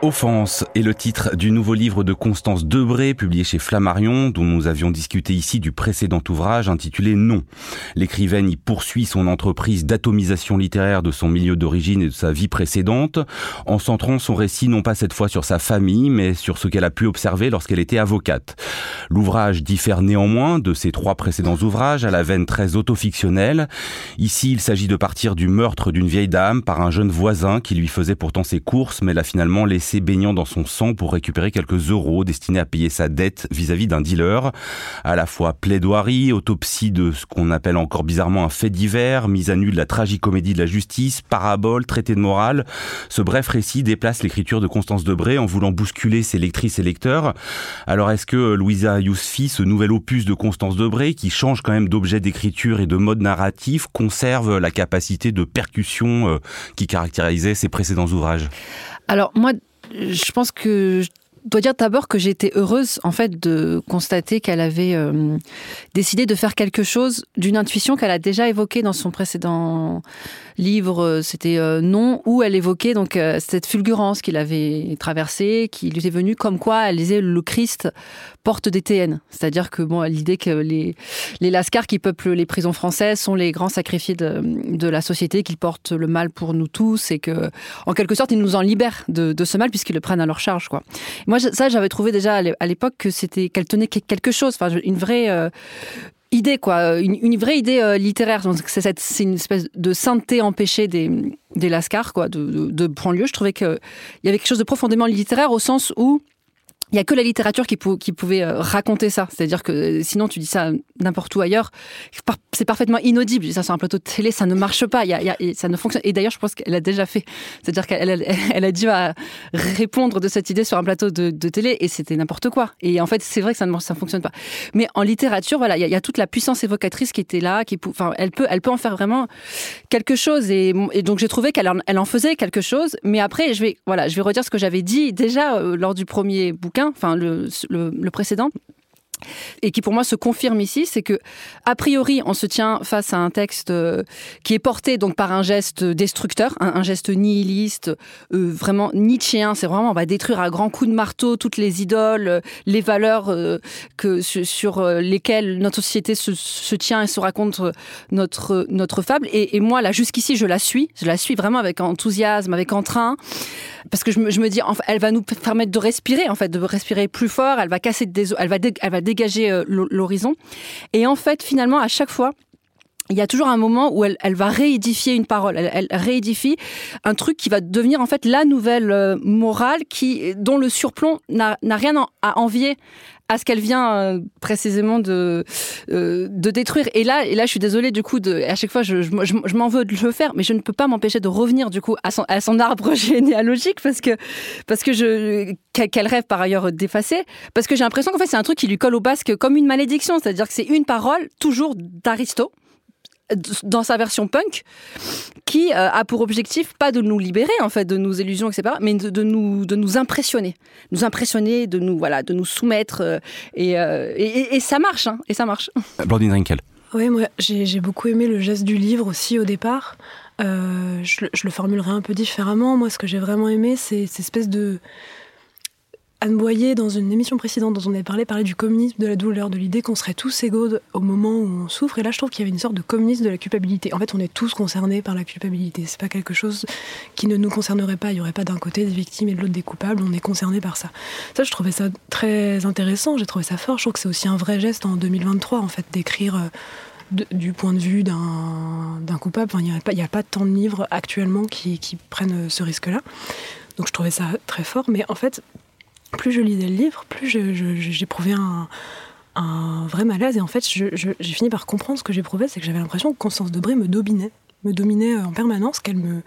Offense est le titre du nouveau livre de Constance Debré, publié chez Flammarion, dont nous avions discuté ici du précédent ouvrage intitulé Non. L'écrivaine y poursuit son entreprise d'atomisation littéraire de son milieu d'origine et de sa vie précédente, en centrant son récit non pas cette fois sur sa famille, mais sur ce qu'elle a pu observer lorsqu'elle était avocate. L'ouvrage diffère néanmoins de ses trois précédents ouvrages à la veine très autofictionnelle. Ici, il s'agit de partir du meurtre d'une vieille dame par un jeune voisin qui lui faisait pourtant ses courses, mais l'a finalement laissé baignant dans son sang pour récupérer quelques euros destinés à payer sa dette vis-à-vis d'un dealer. À la fois plaidoirie, autopsie de ce qu'on appelle encore bizarrement un fait divers, mise à nu de la tragicomédie de la justice, parabole, traité de morale. Ce bref récit déplace l'écriture de Constance Debré en voulant bousculer ses lectrices et lecteurs. Alors est-ce que Louisa Yousfi, ce nouvel opus de Constance Debré, qui change quand même d'objet d'écriture et de mode narratif, conserve la capacité de percussion euh, qui caractérisait ses précédents ouvrages? Alors moi, je pense que dois dire d'abord que été heureuse en fait de constater qu'elle avait euh, décidé de faire quelque chose d'une intuition qu'elle a déjà évoquée dans son précédent livre, euh, c'était euh, Non, où elle évoquait donc cette fulgurance qu'il avait traversée, qui lui était venue comme quoi elle disait le Christ porte des TN. C'est-à-dire que bon, l'idée que les, les lascars qui peuplent les prisons françaises sont les grands sacrifiés de, de la société, qu'ils portent le mal pour nous tous et que, en quelque sorte, ils nous en libèrent de, de ce mal puisqu'ils le prennent à leur charge. Quoi. Moi, ça, j'avais trouvé déjà à l'époque que c'était qu'elle tenait quelque chose, enfin, une vraie. Euh, idée quoi, une, vraie idée euh, littéraire. C'est une espèce de sainteté empêchée des, lascars quoi, de, de, de lieu. Je trouvais qu'il y avait quelque chose de profondément littéraire au sens où il y a que la littérature qui, pouvait euh, raconter ça. C'est-à-dire que euh, sinon, tu dis ça n'importe où ailleurs, c'est parfaitement inaudible. Ça sur un plateau de télé, ça ne marche pas. Ça ne fonctionne. Et d'ailleurs, je pense qu'elle a déjà fait. C'est-à-dire qu'elle elle a dû répondre de cette idée sur un plateau de, télé et c'était n'importe quoi. Et en fait, c'est vrai que ça ne ça fonctionne pas. Mais en littérature, voilà, il y, a, toute la puissance évocatrice qui était là, qui, enfin, elle peut, elle peut en faire vraiment quelque chose. Et, donc, j'ai trouvé qu'elle en, faisait quelque chose. Mais après, je vais, voilà, je vais redire ce que j'avais dit déjà euh, lors du premier bouquin enfin le, précédent, et qui pour moi se confirme ici, c'est que a priori on se tient face à un texte euh, qui est porté donc par un geste destructeur, un, geste nihiliste, euh, vraiment nietzschéen. C'est vraiment on va détruire à grands coups de marteau toutes les idoles, euh, les valeurs que sur lesquelles notre société se, tient et se raconte notre notre fable. Et moi là jusqu'ici je la suis, je la suis vraiment avec enthousiasme, avec entrain parce que je me, dis, elle va nous permettre de respirer, en fait, de respirer plus fort. Elle va casser des, elle va, elle va dégager euh, l'horizon. Et en fait, finalement, à chaque fois, il y a toujours un moment où elle, elle va réédifier une parole. Elle, elle, réédifie un truc qui va devenir en fait la nouvelle euh, morale qui, dont le surplomb n'a rien à envier à ce qu'elle vient euh, précisément de euh, de détruire. Et là, et là, je suis désolée du coup. De, à chaque fois, je, je, je m'en veux de le faire, mais je ne peux pas m'empêcher de revenir du coup à son, à son arbre généalogique parce que parce que je qu'elle rêve par ailleurs d'effacer, parce que j'ai l'impression qu'en fait c'est un truc qui lui colle au basque comme une malédiction, c'est-à-dire que c'est une parole toujours d'Aristo dans sa version punk, qui euh, a pour objectif pas de nous libérer en fait de nos illusions, etc., mais de, nous de nous impressionner, nous impressionner, de nous voilà, de nous soumettre, euh, euh, et, et, ça marche, hein, et ça marche. Blandine Rinkel. Oui, moi j'ai beaucoup aimé le geste du livre aussi au départ. je, je, le formulerai un peu différemment. Moi, ce que j'ai vraiment aimé, c'est cette espèce de Anne Boyer, dans une émission précédente dont on avait parlé, parlait du communisme de la douleur, de l'idée qu'on serait tous égaux au moment où on souffre. Et là, je trouve qu'il y avait une sorte de communisme de la culpabilité. En fait, on est tous concernés par la culpabilité. C'est pas quelque chose qui ne nous concernerait pas. Il y aurait pas d'un côté des victimes et de l'autre des coupables. On est concernés par ça. Ça, je trouvais ça très intéressant. J'ai trouvé ça fort. Je trouve que c'est aussi un vrai geste en 2023, en fait, d'écrire. Euh, du point de vue d'un coupable. il n'y a, a, pas tant de livres actuellement qui, qui prennent ce risque-là. Donc je trouvais ça très fort. Mais en fait, plus je lisais le livre, plus j'éprouvais un, vrai malaise. Et en fait, j'ai fini par comprendre ce que j'éprouvais, c'est que j'avais l'impression que Constance Debré me dominait me dominait euh, en permanence, qu'elle me,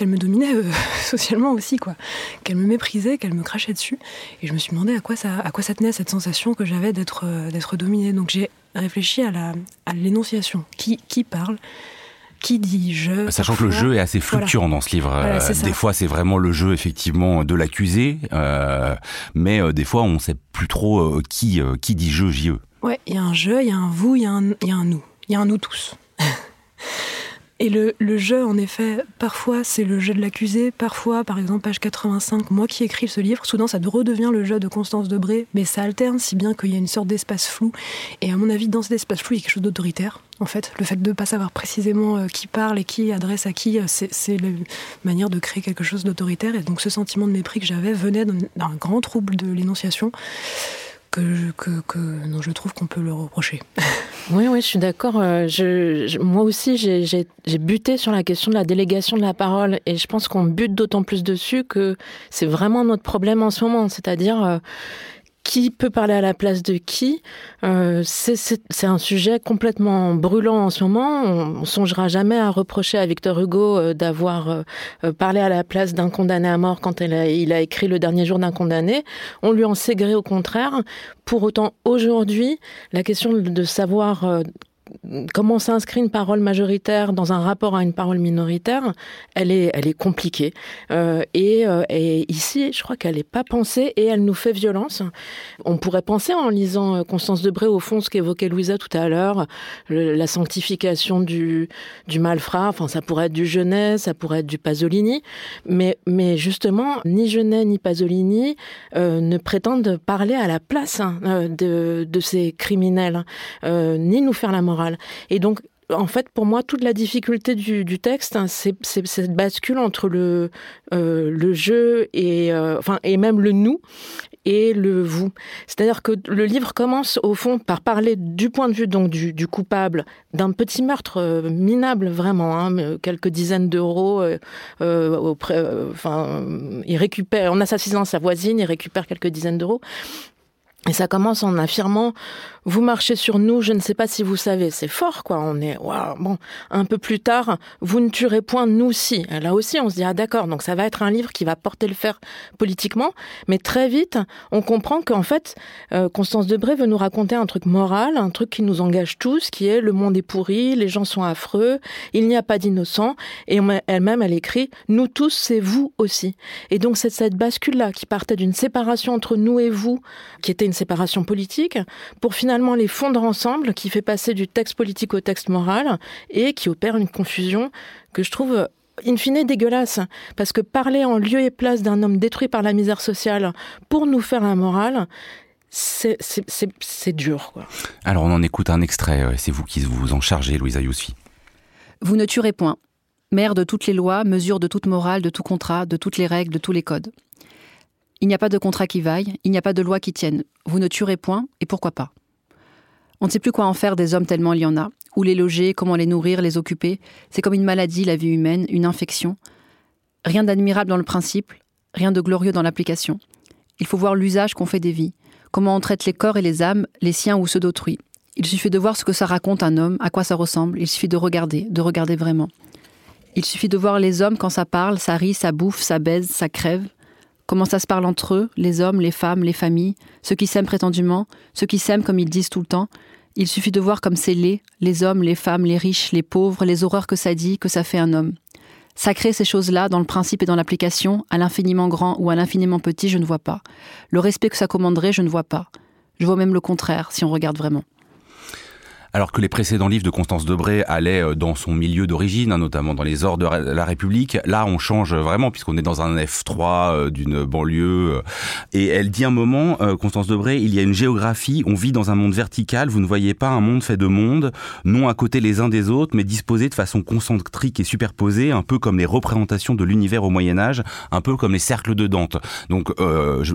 me dominait euh, socialement aussi, quoi. Qu'elle me méprisait, qu'elle me crachait dessus. Et je me suis demandé à quoi ça, à quoi ça tenait cette sensation que j'avais d'être, euh, d'être dominée. Donc j'ai réfléchi à, à l'énonciation. Qui, qui parle? Qui dit je Sachant que le jeu est assez fluctuant dans ce livre. Euh, des fois, c'est vraiment le jeu effectivement de l'accusé, euh, mais euh, des fois, on ne sait plus trop qui qui dit je, JE. Ouais, il y a un je, il y a un vous, il y, y a un nous, il y a un nous tous. Et le, jeu, en effet, parfois c'est le jeu de l'accusé, parfois, par exemple, page 85, moi qui écris ce livre, soudain ça redevient le jeu de Constance Debré, mais ça alterne si bien qu'il y a une sorte d'espace flou. Et à mon avis, dans cet espace flou, il y a quelque chose d'autoritaire, en fait. Le fait de ne pas savoir précisément euh, qui parle et qui adresse à qui, euh, c'est la manière de créer quelque chose d'autoritaire. Et donc ce sentiment de mépris que j'avais venait d'un grand trouble de l'énonciation que, que, je trouve qu'on peut le reprocher. Oui, oui, je suis d'accord. Euh, je, moi aussi, j'ai buté sur la question de la délégation de la parole et je pense qu'on bute d'autant plus dessus que c'est vraiment notre problème en ce moment. C'est-à-dire, euh, qui peut parler à la place de qui euh, C'est un sujet complètement brûlant en ce moment. On, ne songera jamais à reprocher à Victor Hugo euh, d'avoir euh, parlé à la place d'un condamné à mort quand il a écrit Le dernier jour d'un condamné. On lui en sait gré au contraire. Pour autant, aujourd'hui, la question de savoir comment s'inscrit une parole majoritaire dans un rapport à une parole minoritaire, elle est, elle est compliquée. Euh, et, euh, et, ici, je crois qu'elle n'est pas pensée et elle nous fait violence. On pourrait penser en lisant euh, Constance Debré, au fond, ce qu'évoquait Louisa tout à l'heure, la sanctification du, malfrat, enfin ça pourrait être du Genet, ça pourrait être du Pasolini, mais, justement, ni Genet ni Pasolini ne prétendent parler à la place hein, de, ces criminels, ni nous faire la morale et donc, en fait, pour moi, toute la difficulté du, texte, hein, c'est cette bascule entre le, euh, jeu et, euh, enfin, et même le nous et le vous. C'est-à-dire que le livre commence au fond par parler du point de vue donc du, coupable d'un petit meurtre euh, minable vraiment, hein, quelques dizaines d'euros. en assassinant sa voisine, il récupère quelques dizaines d'euros. Et ça commence en affirmant vous marchez sur nous, je ne sais pas si vous savez, c'est fort quoi. On est bon. Un peu plus tard, vous ne tuerez point nous si. Là aussi, on se dit ah d'accord. Donc ça va être un livre qui va porter le fer politiquement, mais très vite, on comprend qu'en fait, euh, Constance Debré veut nous raconter un truc moral, un truc qui nous engage tous, qui est le monde est pourri, les gens sont affreux, il n'y a pas d'innocents. Et elle-même, elle écrit nous tous, c'est vous aussi. Et donc c'est cette bascule là qui partait d'une séparation entre nous et vous, qui était une séparation politique, pour finalement finalement les fondre ensemble, qui fait passer du texte politique au texte moral et qui opère une confusion que je trouve in fine dégueulasse. Parce que parler en lieu et place d'un homme détruit par la misère sociale pour nous faire un moral, c'est dur. Quoi. Alors on en écoute un extrait, c'est vous qui vous en chargez, Louisa Yousfi. Vous ne tuerez point. Mère de toutes les lois, mesure de toute morale, de tout contrat, de toutes les règles, de tous les codes. Il n'y a pas de contrat qui vaille, il n'y a pas de loi qui tienne. Vous ne tuerez point, et pourquoi pas? On ne sait plus quoi en faire des hommes tellement il y en a. Où les loger, comment les nourrir, les occuper. C'est comme une maladie, la vie humaine, une infection. Rien d'admirable dans le principe, rien de glorieux dans l'application. Il faut voir l'usage qu'on fait des vies, comment on traite les corps et les âmes, les siens ou ceux d'autrui. Il suffit de voir ce que ça raconte un homme, à quoi ça ressemble, il suffit de regarder, de regarder vraiment. Il suffit de voir les hommes quand ça parle, ça rit, ça bouffe, ça baise, ça crève. Comment ça se parle entre eux, les hommes, les femmes, les familles, ceux qui s'aiment prétendument, ceux qui s'aiment comme ils disent tout le temps, il suffit de voir comme c'est laid, les hommes, les femmes, les riches, les pauvres, les horreurs que ça dit, que ça fait un homme. Sacrer ces choses-là dans le principe et dans l'application, à l'infiniment grand ou à l'infiniment petit, je ne vois pas. Le respect que ça commanderait, je ne vois pas. Je vois même le contraire, si on regarde vraiment. Alors que les précédents livres de Constance Debré allaient euh, dans son milieu d'origine, hein, notamment dans les ordres de la République, là on change vraiment puisqu'on est dans un F3 euh, d'une banlieue. Euh, et elle dit un moment, Constance Debré, il y a une géographie, on vit dans un monde vertical, vous ne voyez pas un monde fait de mondes, non à côté les uns des autres, mais disposés de façon concentrique et superposée, un peu comme les représentations de l'univers au Moyen Âge, un peu comme les cercles de Dante. Donc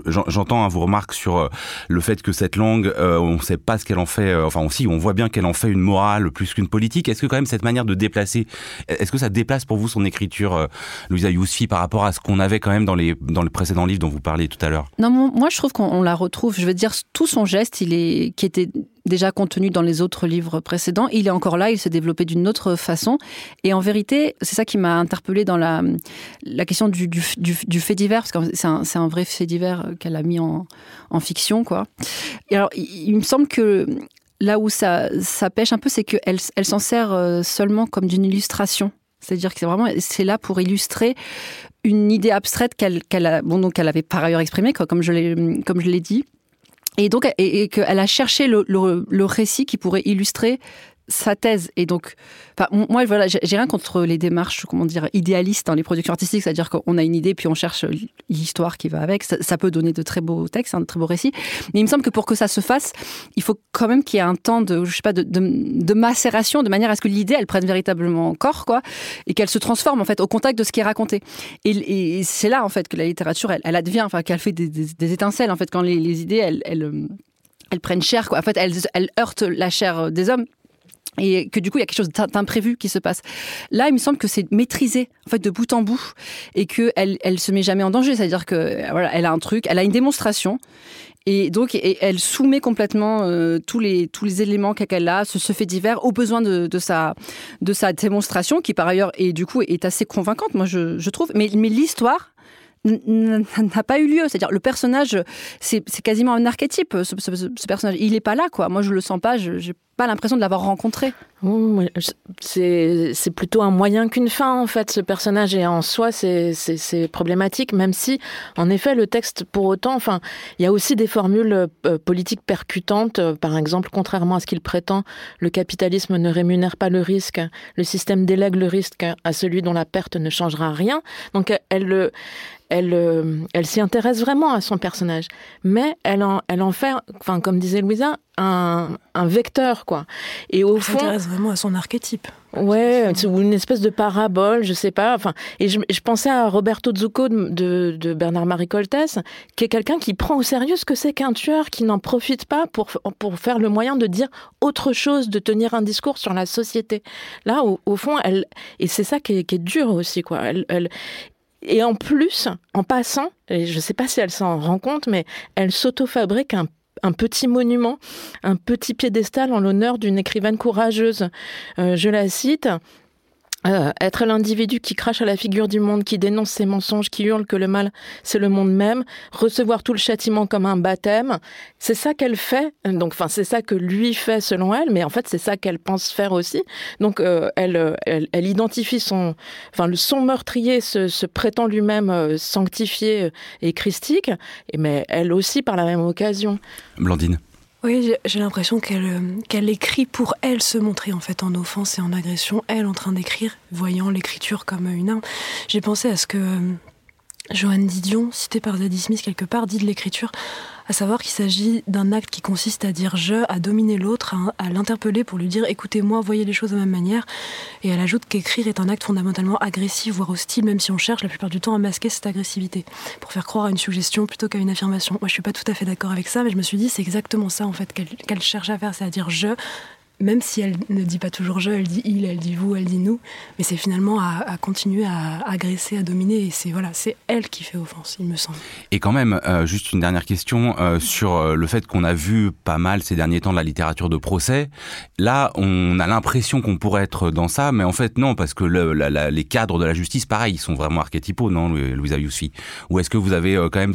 j'entends hein, vos remarques sur le fait que cette langue, on ne sait pas ce qu'elle en fait, enfin aussi on voit bien qu'elle en fait une morale plus qu'une politique. Est-ce que quand même cette manière de déplacer, est-ce que ça déplace pour vous son écriture, euh, Louisa Yousfi, par rapport à ce qu'on avait quand même dans les dans le précédent livre dont vous parliez tout à l'heure? Non, moi je trouve qu'on la retrouve. Je veux dire, tout son geste, il est qui était déjà contenu dans les autres livres précédents. Il est encore là, il s'est développé d'une autre façon. Et en vérité, c'est ça qui m'a interpellé dans la, la question du, du, fait divers, parce que c'est un, vrai fait divers qu'elle a mis en, en fiction. Quoi. Et alors, il me semble que là où ça, pêche un peu, c'est qu'elle elle, s'en sert euh, seulement comme d'une illustration. C'est-à-dire que c'est vraiment c'est là pour illustrer une idée abstraite qu'elle avait par ailleurs exprimée comme je l'ai comme je l'ai dit et donc et, qu'elle a cherché le, récit qui pourrait illustrer sa thèse. Et donc, moi, voilà, j'ai rien contre les démarches, comment dire, idéalistes dans les productions artistiques, c'est-à-dire qu'on a une idée, puis on cherche l'histoire qui va avec. Ça, peut donner de très beaux textes, hein, de très beaux récits. Mais il me semble que pour que ça se fasse, il faut quand même qu'il y ait un temps de, je sais pas, de, macération, de manière à ce que l'idée, elle prenne véritablement corps, quoi, et qu'elle se transforme, en fait, au contact de ce qui est raconté. Et, c'est là, en fait, que la littérature, elle, elle advient, enfin, qu'elle fait des, étincelles, en fait, quand les, idées, elles, elles, elles prennent chair, quoi. En fait, elles, elles heurtent la chair des hommes et que du coup il y a quelque chose d'imprévu qui se passe. Là, il me semble que c'est maîtrisé en fait de bout en bout et que elle elle se met jamais en danger, c'est-à-dire que voilà, elle a un truc, elle a une démonstration et donc elle soumet complètement euh, tous les tous les éléments qu'elle a, ce, fait divers aux besoins de, de, sa de sa démonstration qui par ailleurs et du coup est assez convaincante, moi je, trouve. Mais mais l'histoire n'a pas eu lieu. C'est-à-dire, le personnage, c'est quasiment un archétype, ce, personnage. Il n'est pas là, quoi. Moi, je le sens pas, pas l'impression de l'avoir rencontré. C'est plutôt un moyen qu'une fin, en fait, ce personnage. Et en soi, c'est problématique, même si, en effet, le texte, pour autant, enfin, il y a aussi des formules euh, politiques percutantes. Par exemple, contrairement à ce qu'il prétend, le capitalisme ne rémunère pas le risque. Le système délègue le risque à celui dont la perte ne changera rien. Donc, elle, elle, euh, elle s'y intéresse vraiment à son personnage, mais elle en, elle en fait, enfin comme disait Louisa, un, un vecteur quoi. Et au fond, s'intéresse vraiment à son archétype. Ouais, ou une espèce de parabole, je sais pas. Enfin, et je, je pensais à Roberto Zucco de, de Bernard-Marie Coltès, qui est quelqu'un qui prend au sérieux ce que c'est qu'un tueur, qui n'en profite pas pour pour faire le moyen de dire autre chose, de tenir un discours sur la société. Là, au, au fond, elle et c'est ça qui est, qui est dur aussi quoi. Elle, elle et en plus, en passant, et je ne sais pas si elle s'en rend compte, mais elle s'auto-fabrique un, un petit monument, un petit piédestal en l'honneur d'une écrivaine courageuse. Euh, je la cite. Euh, être l'individu qui crache à la figure du monde, qui dénonce ses mensonges, qui hurle que le mal c'est le monde même, recevoir tout le châtiment comme un baptême, c'est ça qu'elle fait. Donc, enfin, c'est ça que lui fait selon elle, mais en fait, c'est ça qu'elle pense faire aussi. Donc, euh, elle, elle, elle, identifie son, enfin, son meurtrier se, se prétend lui-même euh, sanctifié et christique, mais elle aussi par la même occasion. Blandine. Oui, j'ai l'impression qu'elle euh, qu'elle écrit pour elle se montrer en fait en offense et en agression, elle en train d'écrire, voyant l'écriture comme une arme. J'ai pensé à ce que euh, Joanne Didion, citée par Zadie Smith quelque part, dit de l'écriture à savoir qu'il s'agit d'un acte qui consiste à dire je, à dominer l'autre, à, l'interpeller pour lui dire écoutez-moi, voyez les choses de la même manière. Et elle ajoute qu'écrire est un acte fondamentalement agressif, voire hostile, même si on cherche la plupart du temps à masquer cette agressivité, pour faire croire à une suggestion plutôt qu'à une affirmation. Moi, je suis pas tout à fait d'accord avec ça, mais je me suis dit c'est exactement ça en fait qu'elle cherche à faire, c'est à dire je, même si elle ne dit pas toujours je, elle dit il, elle dit vous, elle dit nous, mais c'est finalement à, continuer à agresser, à dominer, et c'est voilà, c'est elle qui fait offense, il me semble. Et quand même, euh, juste une dernière question euh, sur euh, le fait qu'on a vu pas mal ces derniers temps de la littérature de procès. Là, on a l'impression qu'on pourrait être dans ça, mais en fait non, parce que le, les cadres de la justice, pareil, ils sont vraiment archétypaux, non, Louisa Yousfi Ou est-ce que vous avez quand même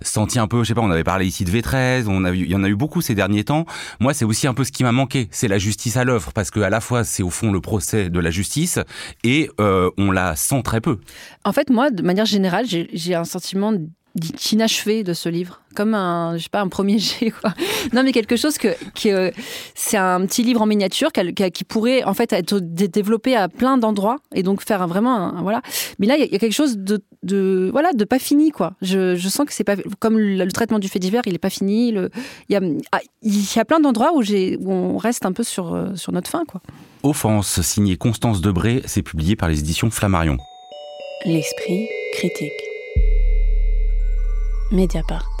senti un peu, je sais pas, on avait parlé ici de V13, on a, il y en a eu beaucoup ces derniers temps. Moi, c'est aussi un peu ce qui m'a manqué, c'est la justice à l'œuvre, parce que à la fois c'est au fond le procès de la justice et euh, on la sent très peu. En fait, moi, de manière générale, j'ai un sentiment d'inachevé de ce livre, comme un, je sais pas, un premier jet, quoi. Non, mais quelque chose que, que c'est un petit livre en miniature qui, pourrait en fait être développé à plein d'endroits et donc faire vraiment, un, voilà. Mais là, il y, a quelque chose de, de, voilà, de pas fini, quoi. Je, je sens que c'est pas comme le, traitement du fait divers, il est pas fini. Le, il y a, ah, il y a plein d'endroits où j'ai, où on reste un peu sur, euh, sur notre fin, quoi. Offense, signé Constance Debré, c'est publié par les éditions Flammarion. L'esprit critique. Mediapart.